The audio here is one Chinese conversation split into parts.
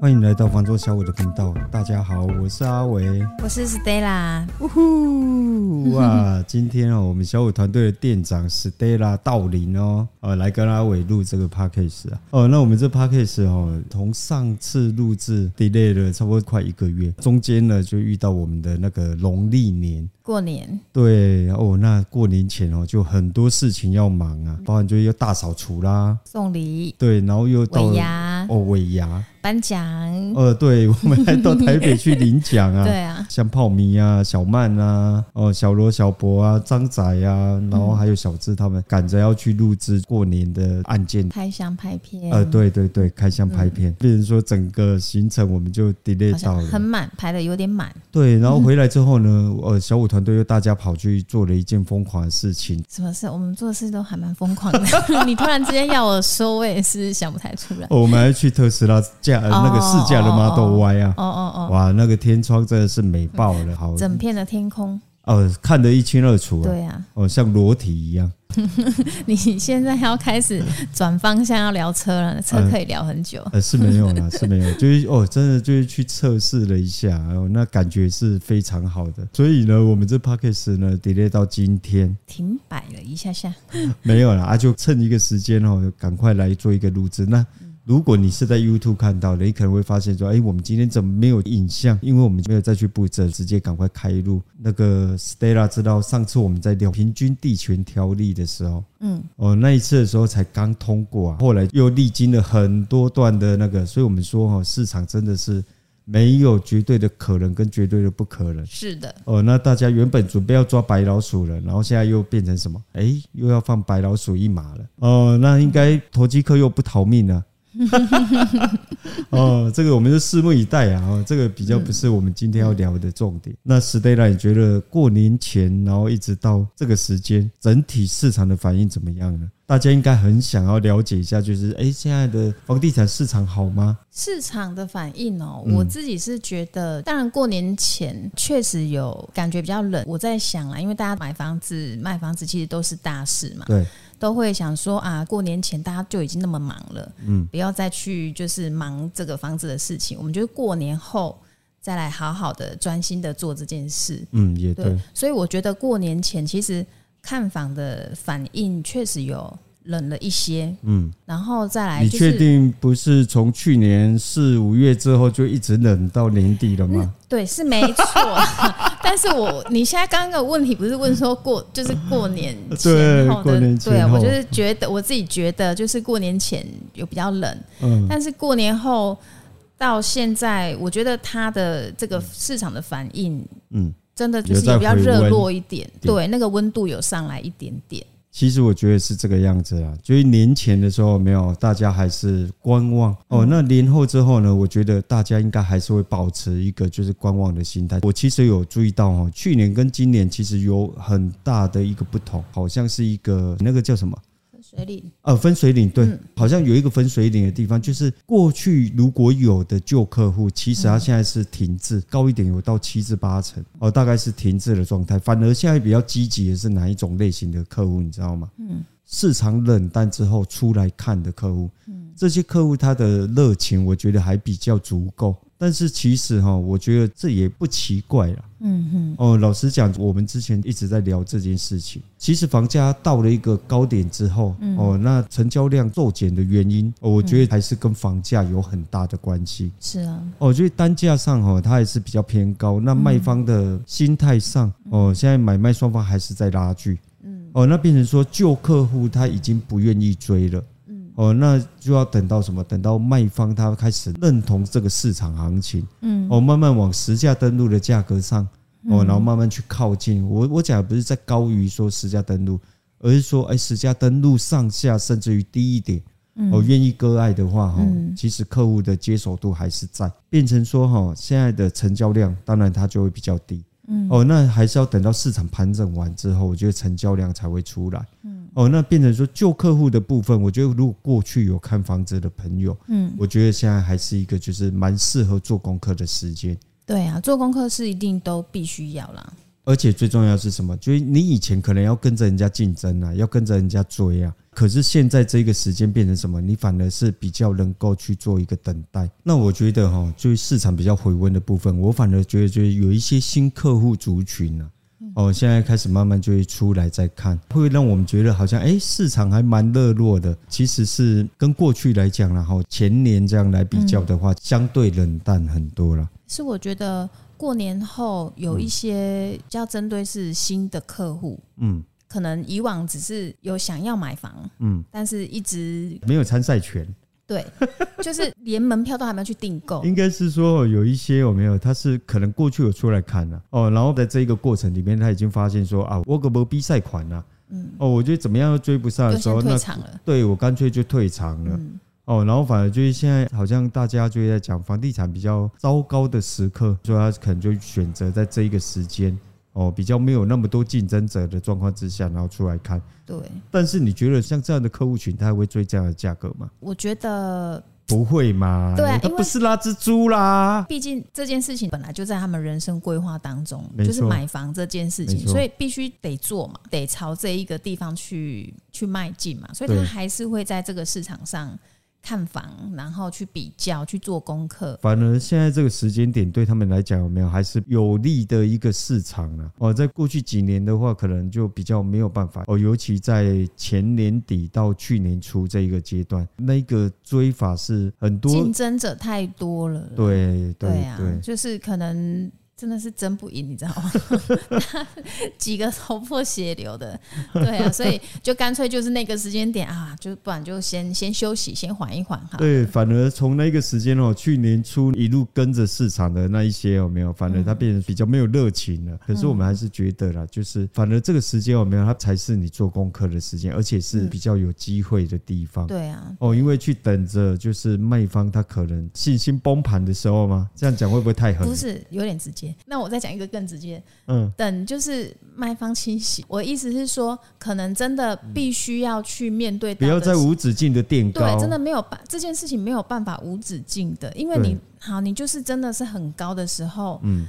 欢迎来到房仲小伟的频道。大家好，我是阿伟，我是 Stella。呜呼 哇！今天哦，我们小伟团队的店长 Stella 到临哦，呃，来跟阿伟录这个 Podcast 啊。哦，那我们这 Podcast 哦，从上次录制 delay 了差不多快一个月，中间呢就遇到我们的那个农历年。过年对哦，那过年前哦，就很多事情要忙啊，包含就要大扫除啦，送礼对，然后又到尾牙哦，尾牙颁奖，呃，对，我们还到台北去领奖啊，对啊，像泡米啊、小曼啊、哦小罗、小博啊、张仔啊，然后还有小智他们赶着要去录制过年的案件，开箱拍片，呃，对对对，开箱拍片，变成说整个行程我们就 delay 到了，很满，排的有点满，对，然后回来之后呢，呃，小五团队又大家跑去做了一件疯狂的事情。什么事？我们做的事都还蛮疯狂的。你突然之间要我说，我也是想不太出来。我们还去特斯拉驾那个试驾的 Model Y 啊！哦哦哦！哇，那个天窗真的是美爆了，好，整片的天空。哦，看得一清二楚啊！对啊，哦，像裸体一样。你现在要开始转方向要聊车了，车可以聊很久。呃，是没有啦，是没有，就是哦，真的就是去测试了一下，哦，那感觉是非常好的。所以呢，我们这 Podcast 呢，delay 到今天停摆了一下下，没有啦，啊，就趁一个时间哦，赶快来做一个录制。那如果你是在 YouTube 看到的，你可能会发现说，哎，我们今天怎么没有影像？因为我们没有再去布置，直接赶快开录。那个 Stella 知道，上次我们在聊平均地权条例的时候，嗯，哦，那一次的时候才刚通过啊，后来又历经了很多段的那个，所以我们说哈，市场真的是没有绝对的可能跟绝对的不可能。是的，哦，那大家原本准备要抓白老鼠了，然后现在又变成什么？哎，又要放白老鼠一马了。哦，那应该投机客又不逃命了。哦，这个我们就拭目以待啊！哦，这个比较不是我们今天要聊的重点。那 Stella，你觉得过年前，然后一直到这个时间，整体市场的反应怎么样呢？大家应该很想要了解一下，就是哎，现在的房地产市场好吗？市场的反应哦，我自己是觉得，当然过年前确实有感觉比较冷。我在想啊，因为大家买房子、卖房子其实都是大事嘛，对。都会想说啊，过年前大家就已经那么忙了，嗯，不要再去就是忙这个房子的事情。我们觉得过年后再来好好的专心的做这件事，嗯，也对。对，所以我觉得过年前其实看房的反应确实有。冷了一些，嗯，然后再来，你确定不是从去年四五月之后就一直冷到年底了吗？对，是没错。但是我你现在刚刚的问题不是问说过就是过年前后的，对，我就是觉得我自己觉得就是过年前有比较冷，嗯，但是过年后到现在，我觉得它的这个市场的反应，嗯，真的就是比较热络一点，对，那个温度有上来一点点。其实我觉得是这个样子啊，就是年前的时候没有，大家还是观望哦。那年后之后呢，我觉得大家应该还是会保持一个就是观望的心态。我其实有注意到哦，去年跟今年其实有很大的一个不同，好像是一个那个叫什么？水岭呃，分水岭对，好像有一个分水岭的地方，就是过去如果有的旧客户，其实他现在是停滞，高一点有到七至八成哦，大概是停滞的状态。反而现在比较积极的是哪一种类型的客户，你知道吗？嗯，市场冷淡之后出来看的客户，嗯，这些客户他的热情，我觉得还比较足够。但是其实哈，我觉得这也不奇怪了。嗯哼。哦，老实讲，我们之前一直在聊这件事情。其实房价到了一个高点之后，哦，那成交量骤减的原因，我觉得还是跟房价有很大的关系。是啊。哦，所以单价上哈，它还是比较偏高。那卖方的心态上，哦，现在买卖双方还是在拉锯。嗯。哦，那变成说旧客户他已经不愿意追了。哦，那就要等到什么？等到卖方他开始认同这个市场行情，嗯，哦，慢慢往实价登录的价格上，哦，然后慢慢去靠近。我我讲的不是在高于说实价登录，而是说，哎，实价登录上下甚至于低一点，哦，愿意割爱的话，哈，其实客户的接受度还是在，变成说，哈，现在的成交量当然它就会比较低，嗯，哦，那还是要等到市场盘整完之后，我觉得成交量才会出来，嗯。哦，那变成说旧客户的部分，我觉得如果过去有看房子的朋友，嗯，我觉得现在还是一个就是蛮适合做功课的时间。对啊，做功课是一定都必须要啦。而且最重要是什么？就是你以前可能要跟着人家竞争啊，要跟着人家追啊。可是现在这个时间变成什么？你反而是比较能够去做一个等待。那我觉得哈，就是市场比较回温的部分，我反而觉得就是有一些新客户族群呢。哦，现在开始慢慢就会出来再看，会让我们觉得好像哎，市场还蛮热络的。其实是跟过去来讲，然后前年这样来比较的话，相对冷淡很多了。是我觉得过年后有一些比较针对是新的客户，嗯，可能以往只是有想要买房，嗯，但是一直没有参赛权。对，就是连门票都还没有去订购。应该是说有一些有没有？他是可能过去有出来看了哦，然后在这一个过程里面，他已经发现说啊，我可不比赛款了，嗯，哦，我觉得怎么样都追不上的时候，退场了。对，我干脆就退场了。哦，然后反而就是现在好像大家就在讲房地产比较糟糕的时刻，所以他可能就选择在这一个时间。哦，比较没有那么多竞争者的状况之下，然后出来看。对。但是你觉得像这样的客户群，他还会追这样的价格吗？我觉得不会嘛。对，他不是拉蜘蛛啦。毕竟这件事情本来就在他们人生规划当中，就是买房这件事情，所以必须得做嘛，得朝这一个地方去去迈进嘛，所以他还是会在这个市场上。看房，然后去比较，去做功课。反而现在这个时间点对他们来讲，有没有还是有利的一个市场呢？哦，在过去几年的话，可能就比较没有办法哦。尤其在前年底到去年初这一个阶段，那个追法是很多竞争者太多了。对对对啊，就是可能。真的是争不赢，你知道吗？几个头破血流的，对啊，所以就干脆就是那个时间点啊，就不然就先先休息，先缓一缓哈。对，反而从那个时间哦，去年初一路跟着市场的那一些有没有？反而它变得比较没有热情了。可是我们还是觉得啦，就是反而这个时间有没有？它才是你做功课的时间，而且是比较有机会的地方。对啊，哦，因为去等着就是卖方他可能信心崩盘的时候吗？这样讲会不会太狠？不是，有点直接。那我再讲一个更直接，嗯，等就是卖方清洗。我意思是说，可能真的必须要去面对，不要再无止境的垫高，对，真的没有办这件事情没有办法无止境的，因为你好，你就是真的是很高的时候，嗯，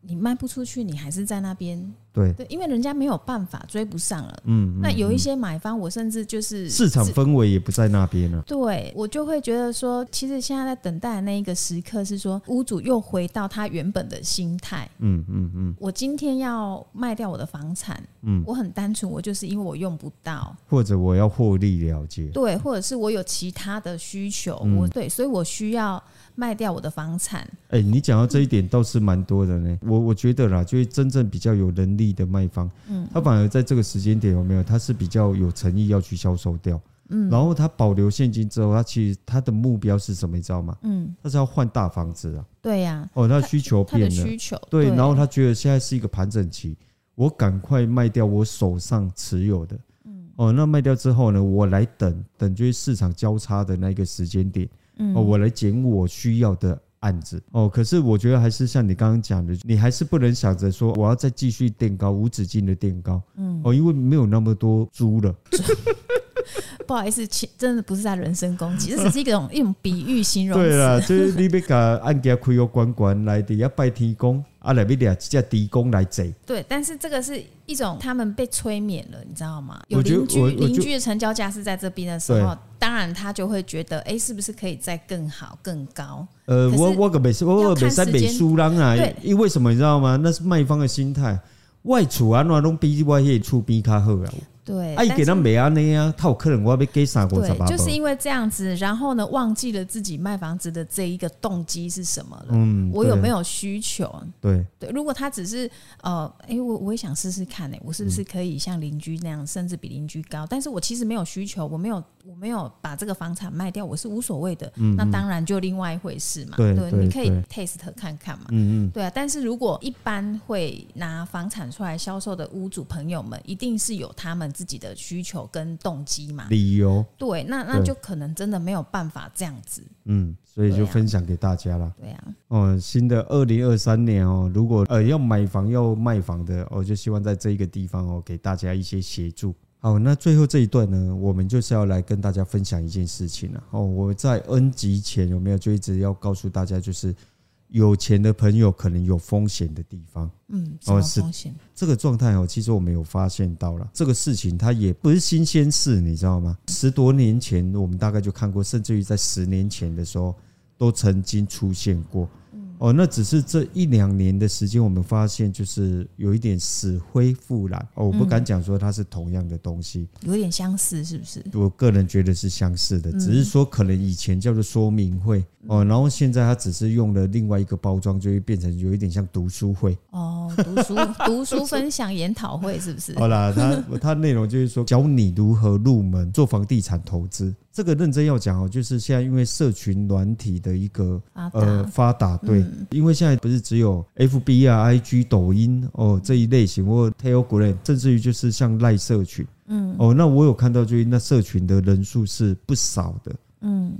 你卖不出去，你还是在那边。对对，因为人家没有办法追不上了。嗯，那有一些买方，我甚至就是市场氛围也不在那边了。对，我就会觉得说，其实现在在等待的那一个时刻是说，屋主又回到他原本的心态。嗯嗯嗯。我今天要卖掉我的房产，嗯，我很单纯，我就是因为我用不到，或者我要获利了结。对，或者是我有其他的需求，我对，所以我需要卖掉我的房产。哎，你讲到这一点倒是蛮多的呢。我我觉得啦，就是真正比较有能力。的卖方，嗯，他反而在这个时间点有没有？他是比较有诚意要去销售掉，嗯，然后他保留现金之后，他其实他的目标是什么？你知道吗？嗯，他是要换大房子啊。对呀，哦，他需求变了，需求对，然后他觉得现在是一个盘整期，我赶快卖掉我手上持有的，嗯，哦，那卖掉之后呢，我来等等，就是市场交叉的那个时间点，嗯，哦，我来捡我需要的。案子哦，可是我觉得还是像你刚刚讲的，你还是不能想着说我要再继续垫高，无止境的垫高，嗯，哦，因为没有那么多猪了。不好意思，其真的不是在人身攻击，这只是一种一种比喻形容。对啦，就是你要把案件开个关关来的，要拜天公。啊，来不了，叫地公来贼。对，但是这个是一种他们被催眠了，你知道吗？有邻居邻居的成交价是在这边的时候，当然他就会觉得，哎，是不是可以再更好、更高？呃，我我个美我个美三美输人啊，因为什么你知道吗？那是卖方的心态，外处啊，那拢比外业出比较好啊。对，哎，给他没啊那样，他有客人我要被给杀过，就是因为这样子，然后呢，忘记了自己卖房子的这一个动机是什么了。嗯，我有没有需求？对对，如果他只是呃，哎，我我也想试试看，哎，我是不是可以像邻居那样，甚至比邻居高？但是我其实没有需求，我没有我没有把这个房产卖掉，我是无所谓的。嗯，那当然就另外一回事嘛。对，你可以 test 看看嘛。嗯嗯，对啊。但是如果一般会拿房产出来销售的屋主朋友们，一定是有他们自己的需求跟动机嘛？理由对，那那就可能真的没有办法这样子。嗯，所以就分享给大家了。对啊，哦，新的二零二三年哦，如果呃要买房要卖房的，我就希望在这一个地方哦，给大家一些协助。好，那最后这一段呢，我们就是要来跟大家分享一件事情了。哦，我在 N 集前有没有就一直要告诉大家，就是有钱的朋友可能有风险的地方。嗯，哦，是风险？这个状态哦，其实我们有发现到了这个事情，它也不是新鲜事，你知道吗？十多年前我们大概就看过，甚至于在十年前的时候都曾经出现过。哦，那只是这一两年的时间，我们发现就是有一点死灰复燃。哦，我不敢讲说它是同样的东西，有点相似，是不是？我个人觉得是相似的，只是说可能以前叫做说明会哦，然后现在它只是用了另外一个包装，就会变成有一点像读书会。哦，读书读书分享研讨会是不是？好啦，它它内容就是说教你如何入门做房地产投资。这个认真要讲哦，就是现在因为社群软体的一个呃发达，对，因为现在不是只有 FB 啊、IG、抖音哦这一类型，或 Telegram，甚至于就是像赖社群，嗯，哦，那我有看到，就是那社群的人数是不少的。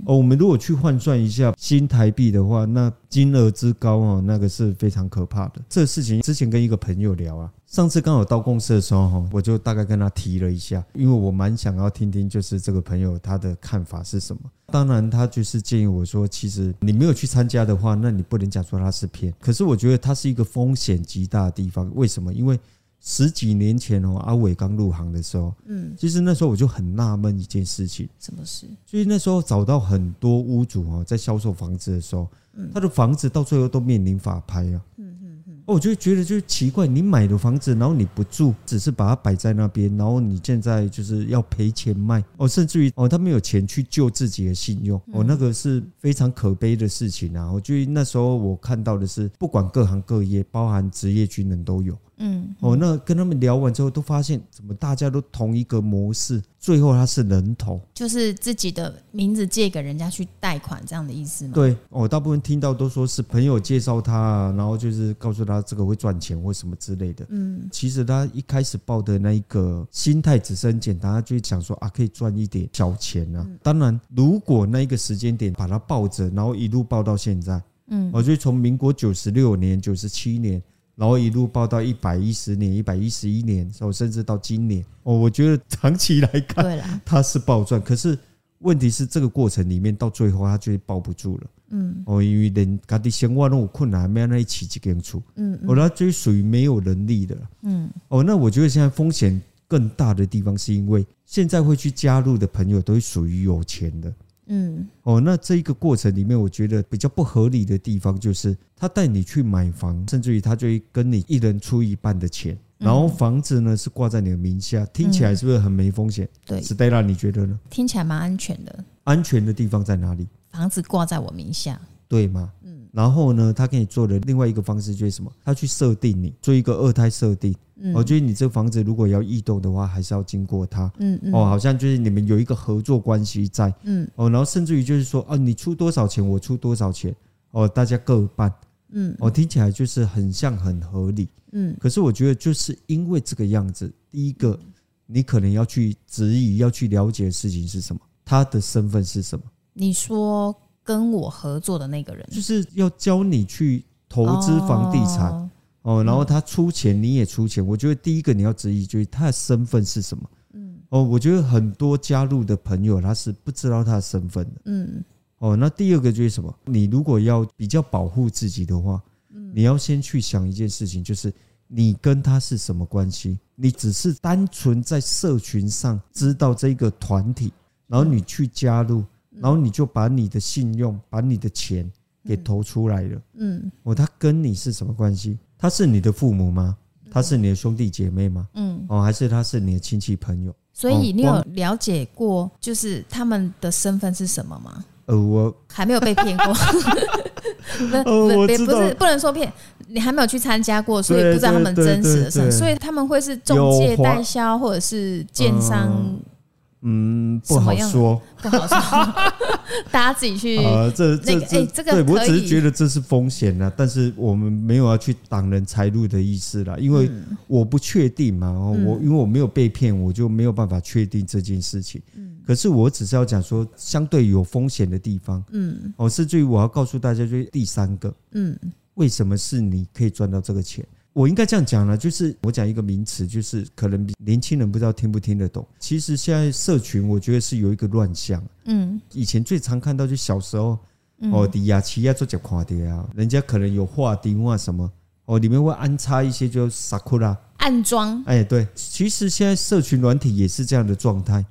哦，我们如果去换算一下新台币的话，那金额之高哦，那个是非常可怕的。这事情之前跟一个朋友聊啊，上次刚好到公司的时候哈，我就大概跟他提了一下，因为我蛮想要听听，就是这个朋友他的看法是什么。当然，他就是建议我说，其实你没有去参加的话，那你不能讲说他是骗。可是我觉得它是一个风险极大的地方，为什么？因为十几年前哦，阿伟刚入行的时候，嗯，其实那时候我就很纳闷一件事情，什么事？所以那时候找到很多屋主哦，在销售房子的时候，他的房子到最后都面临法拍啊，嗯嗯嗯，我就觉得就是奇怪，你买的房子，然后你不住，只是把它摆在那边，然后你现在就是要赔钱卖。哦，甚至于哦，他没有钱去救自己的信用。哦，那个是非常可悲的事情啊。我觉得那时候我看到的是，不管各行各业，包含职业军人都有。嗯，哦，那跟他们聊完之后，都发现怎么大家都同一个模式，最后他是人头，就是自己的名字借给人家去贷款这样的意思吗？对，我大部分听到都说是朋友介绍他，然后就是告诉他这个会赚钱或什么之类的。嗯，其实他一开始抱的那一个心态只是很简单，他就想说啊，可以赚一点小钱啊。当然，如果那一个时间点把他抱着，然后一路抱到现在，嗯，我就从民国九十六年、九十七年。然后一路报到一百一十年、一百一十一年，甚至到今年哦，我觉得长期来看，它是暴赚。可是问题是，这个过程里面到最后，它就抱不住了。嗯，哦，因为人家的生活那么困难，没有那一起几间厝。嗯，哦，那就属于没有能力的。嗯，哦，那我觉得现在风险更大的地方，是因为现在会去加入的朋友，都是属于有钱的。嗯，哦，那这一个过程里面，我觉得比较不合理的地方就是，他带你去买房，甚至于他就会跟你一人出一半的钱，然后房子呢是挂在你的名下，听起来是不是很没风险？对，Stella，你觉得呢？听起来蛮安全的。安全的地方在哪里？房子挂在我名下，对吗？嗯。然后呢，他给你做的另外一个方式就是什么？他去设定你做一个二胎设定。我觉得你这房子如果要异动的话，还是要经过他。嗯嗯。哦，好像就是你们有一个合作关系在。嗯。哦，然后甚至于就是说，啊，你出多少钱，我出多少钱，哦，大家各半。嗯。哦，听起来就是很像很合理。嗯。可是我觉得就是因为这个样子，第一个，你可能要去质疑、要去了解的事情是什么？他的身份是什么？你说跟我合作的那个人，就是要教你去投资房地产。哦，然后他出钱，你也出钱。我觉得第一个你要质疑，就是他的身份是什么？嗯，哦，我觉得很多加入的朋友他是不知道他的身份的。嗯，哦，那第二个就是什么？你如果要比较保护自己的话，嗯，你要先去想一件事情，就是你跟他是什么关系？你只是单纯在社群上知道这个团体，然后你去加入，然后你就把你的信用、把你的钱给投出来了。嗯，哦，他跟你是什么关系？他是你的父母吗？他是你的兄弟姐妹吗？嗯，哦，还是他是你的亲戚朋友？所以你有了解过，就是他们的身份是什么吗？呃，我还没有被骗过。不，不，不是，不能说骗，你还没有去参加过，所以不知道他们真实的身份。所以他们会是中介代销，或者是建商。嗯，不好说，不好说，大家自己去。呃，这这这，这个对我只是觉得这是风险啦，但是我们没有要去挡人财路的意思啦，因为我不确定嘛，我因为我没有被骗，我就没有办法确定这件事情。可是我只是要讲说，相对有风险的地方，嗯，哦，甚至于我要告诉大家，就是第三个，嗯，为什么是你可以赚到这个钱？我应该这样讲了，就是我讲一个名词，就是可能年轻人不知道听不听得懂。其实现在社群，我觉得是有一个乱象。嗯，以前最常看到就小时候哦，底下企业做只看的啊，人家可能有画钉啊什么，哦，里面会安插一些就 sakura 暗装。哎，对，其实现在社群软体也是这样的状态。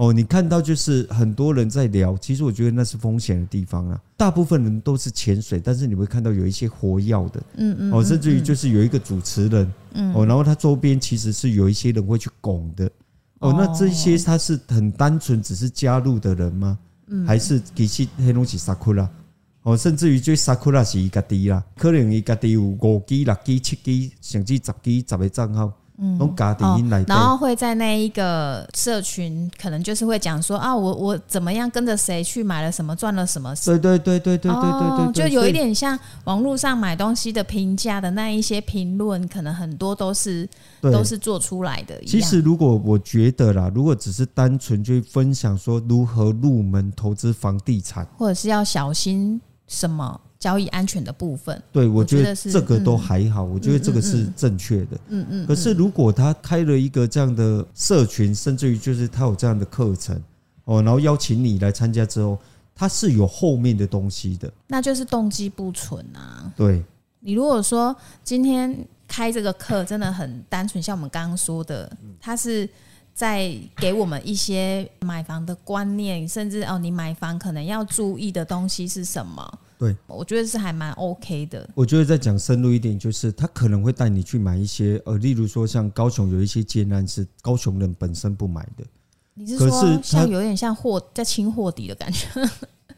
哦，你看到就是很多人在聊，其实我觉得那是风险的地方啊。大部分人都是潜水，但是你会看到有一些活跃的，嗯嗯，哦，甚至于就是有一个主持人，嗯，哦，然后他周边其实是有一些人会去拱的，哦，那这些他是很单纯只是加入的人吗？还是其实黑龙江萨库拉？哦，甚至于就萨库拉是一个地啦，可能一个地有五 G、六 G、七 G，甚至十 G、十个账号。嗯，然后会在那一个社群，可能就是会讲说啊，我我怎么样跟着谁去买了什么，赚了什么？对对对对对对对对，就有一点像网络上买东西的评价的那一些评论，可能很多都是都是做出来的。其实，如果我觉得啦，如果只是单纯去分享说如何入门投资房地产，或者是要小心什么。交易安全的部分，对，我觉得这个都还好，我觉得这个是正确的。嗯嗯。可是如果他开了一个这样的社群，甚至于就是他有这样的课程哦，然后邀请你来参加之后，他是有后面的东西的，那就是动机不纯啊。对。你如果说今天开这个课真的很单纯，像我们刚刚说的，他是在给我们一些买房的观念，甚至哦，你买房可能要注意的东西是什么？对，我觉得是还蛮 OK 的。我觉得再讲深入一点，就是他可能会带你去买一些，呃，例如说像高雄有一些建案是高雄人本身不买的。你是说像有点像货在清货底的感觉？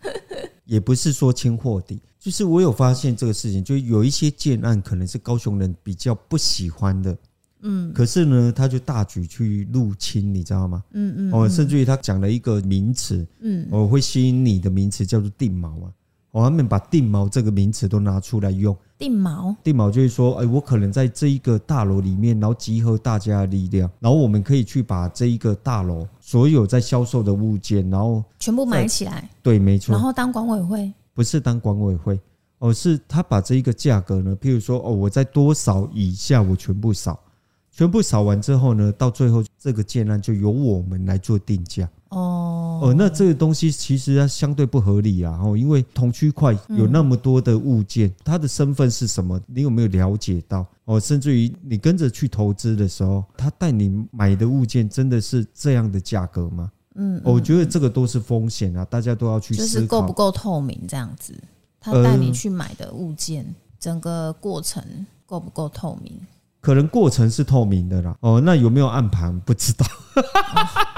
也不是说清货底，就是我有发现这个事情，就有一些建案可能是高雄人比较不喜欢的，嗯，可是呢，他就大举去入侵，你知道吗？嗯嗯，哦，甚至于他讲了一个名词，嗯，我会吸引你的名词叫做定锚啊。我们把定锚这个名词都拿出来用。定锚，定锚就是说，哎，我可能在这一个大楼里面，然后集合大家的力量，然后我们可以去把这一个大楼所有在销售的物件，然后全部买起来。对，没错。然后当管委会？不是当管委会，而是他把这一个价格呢，譬如说，哦，我在多少以下，我全部扫，全部扫完之后呢，到最后这个建案就由我们来做定价。哦哦，那这个东西其实它相对不合理啊！哦，因为同区块有那么多的物件，它的身份是什么？你有没有了解到？哦，甚至于你跟着去投资的时候，他带你买的物件真的是这样的价格吗？嗯，我觉得这个都是风险啊，大家都要去思考，就是够不够透明这样子。他带你去买的物件，整个过程够不够透明？可能过程是透明的啦。哦，那有没有暗盘？不知道。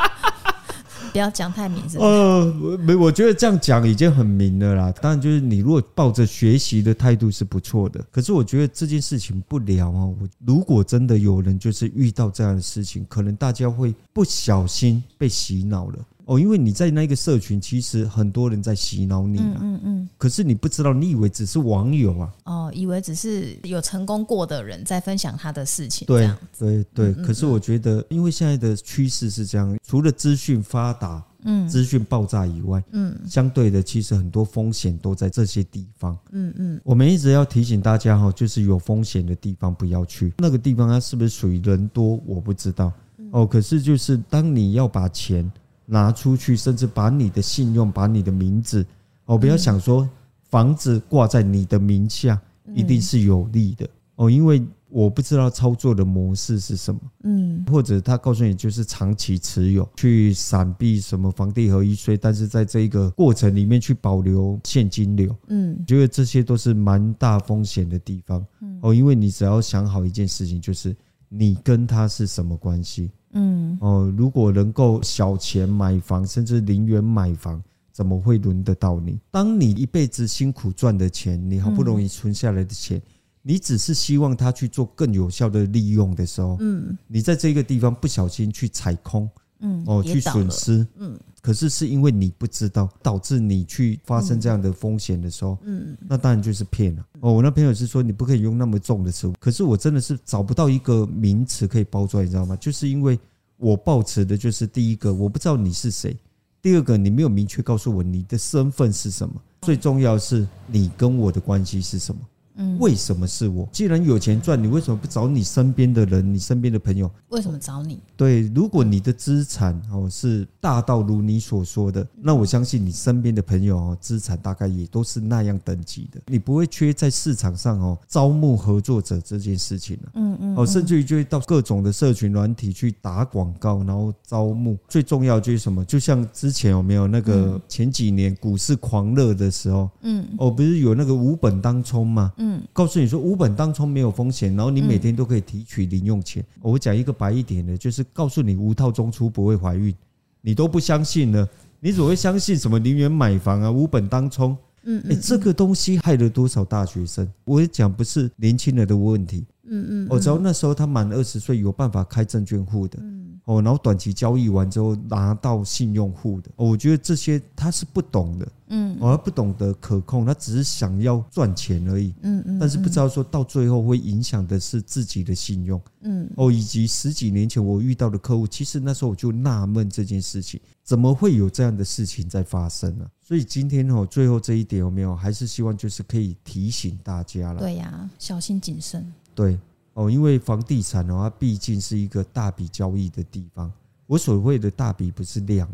不要讲太明，呃，没，我觉得这样讲已经很明了啦。当然，就是你如果抱着学习的态度是不错的。可是，我觉得这件事情不聊啊。我如果真的有人就是遇到这样的事情，可能大家会不小心被洗脑了。哦，因为你在那个社群，其实很多人在洗脑你啊。嗯嗯。可是你不知道，你以为只是网友啊？哦，以为只是有成功过的人在分享他的事情。对对对。可是我觉得，因为现在的趋势是这样，除了资讯发达，嗯，资讯爆炸以外，嗯，相对的，其实很多风险都在这些地方。嗯嗯。我们一直要提醒大家哈，就是有风险的地方不要去。那个地方它是不是属于人多？我不知道。哦，可是就是当你要把钱。拿出去，甚至把你的信用、把你的名字，哦，不要想说房子挂在你的名下一定是有利的。哦，因为我不知道操作的模式是什么，嗯，或者他告诉你就是长期持有，去闪避什么房地合一税，但是在这一个过程里面去保留现金流，嗯，觉得这些都是蛮大风险的地方，哦，因为你只要想好一件事情，就是你跟他是什么关系。嗯哦，如果能够小钱买房，甚至零元买房，怎么会轮得到你？当你一辈子辛苦赚的钱，你好不容易存下来的钱，你只是希望他去做更有效的利用的时候，嗯，你在这个地方不小心去踩空，嗯，哦，去损失，嗯，可是是因为你不知道，导致你去发生这样的风险的时候，嗯，那当然就是骗了。哦，我那朋友是说你不可以用那么重的词，可是我真的是找不到一个名词可以包装，你知道吗？就是因为我抱持的就是第一个，我不知道你是谁；第二个，你没有明确告诉我你的身份是什么；最重要是你跟我的关系是什么。嗯，为什么是我？既然有钱赚，你为什么不找你身边的人、你身边的朋友？为什么找你？对，如果你的资产哦是大到如你所说的，那我相信你身边的朋友哦资产大概也都是那样等级的，你不会缺在市场上哦招募合作者这件事情了。嗯嗯，哦，甚至于就会到各种的社群软体去打广告，然后招募。最重要就是什么？就像之前有没有那个前几年股市狂热的时候，嗯，哦，不是有那个无本当冲吗？嗯，告诉你说无本当冲没有风险，然后你每天都可以提取零用钱。我讲一个白一点的，就是告诉你无套中出不会怀孕，你都不相信呢，你怎么会相信什么零元买房啊？无本当冲，嗯，哎，这个东西害了多少大学生？我讲不是年轻人的问题，嗯嗯，我知道那时候他满二十岁有办法开证券户的。哦，然后短期交易完之后拿到信用户的，我觉得这些他是不懂的，嗯，而不懂得可控，他只是想要赚钱而已，嗯嗯，但是不知道说到最后会影响的是自己的信用，嗯，哦，以及十几年前我遇到的客户，其实那时候我就纳闷这件事情，怎么会有这样的事情在发生呢？所以今天哦，最后这一点有没有，还是希望就是可以提醒大家了，对呀，小心谨慎，对。哦，因为房地产的话，毕竟是一个大笔交易的地方。我所谓的大笔不是量，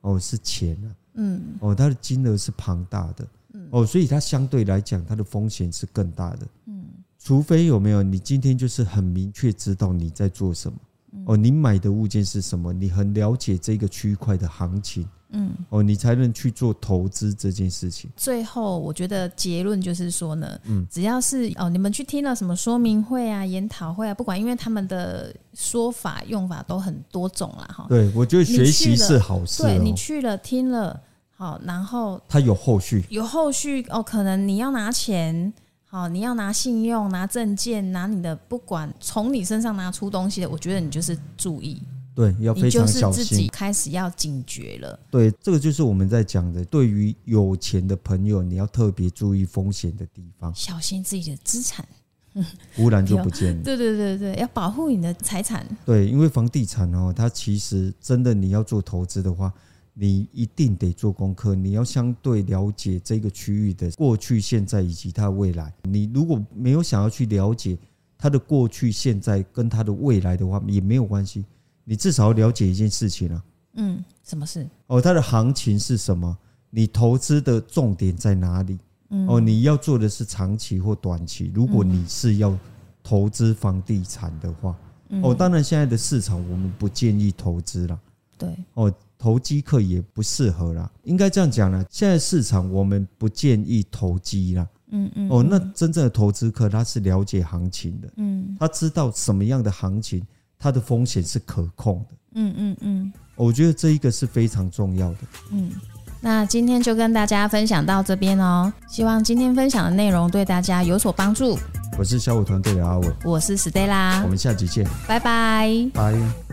哦，是钱啊。嗯。哦，它的金额是庞大的。嗯。哦，所以它相对来讲，它的风险是更大的。嗯。除非有没有你今天就是很明确知道你在做什么。哦，你买的物件是什么？你很了解这个区块的行情。嗯，哦，你才能去做投资这件事情。最后，我觉得结论就是说呢，嗯，只要是哦，你们去听了什么说明会啊、研讨会啊，不管，因为他们的说法用法都很多种啦，哈。对，我觉得学习是好事。对，你去了听了，好，然后他有后续，有后续哦，可能你要拿钱，好，你要拿信用、拿证件、拿你的，不管从你身上拿出东西的，我觉得你就是注意。对，要非常小心。自己开始要警觉了。对，这个就是我们在讲的。对于有钱的朋友，你要特别注意风险的地方，小心自己的资产，忽然就不见了。对对对对，要保护你的财产。对，因为房地产哦，它其实真的你要做投资的话，你一定得做功课，你要相对了解这个区域的过去、现在以及它的未来。你如果没有想要去了解它的过去、现在跟它的未来的话，也没有关系。你至少要了解一件事情啊，嗯，什么事？哦，它的行情是什么？你投资的重点在哪里？嗯哦，你要做的是长期或短期？如果你是要投资房地产的话，哦，当然现在的市场我们不建议投资了，对，哦，投机客也不适合啦，应该这样讲啦，现在市场我们不建议投机啦，嗯嗯，哦，那真正的投资客他是了解行情的，嗯，他知道什么样的行情。它的风险是可控的，嗯嗯嗯，我觉得这一个是非常重要的，嗯。那今天就跟大家分享到这边哦，希望今天分享的内容对大家有所帮助。我是小五团队的阿伟，我是 Stella，我们下集见，拜拜，拜。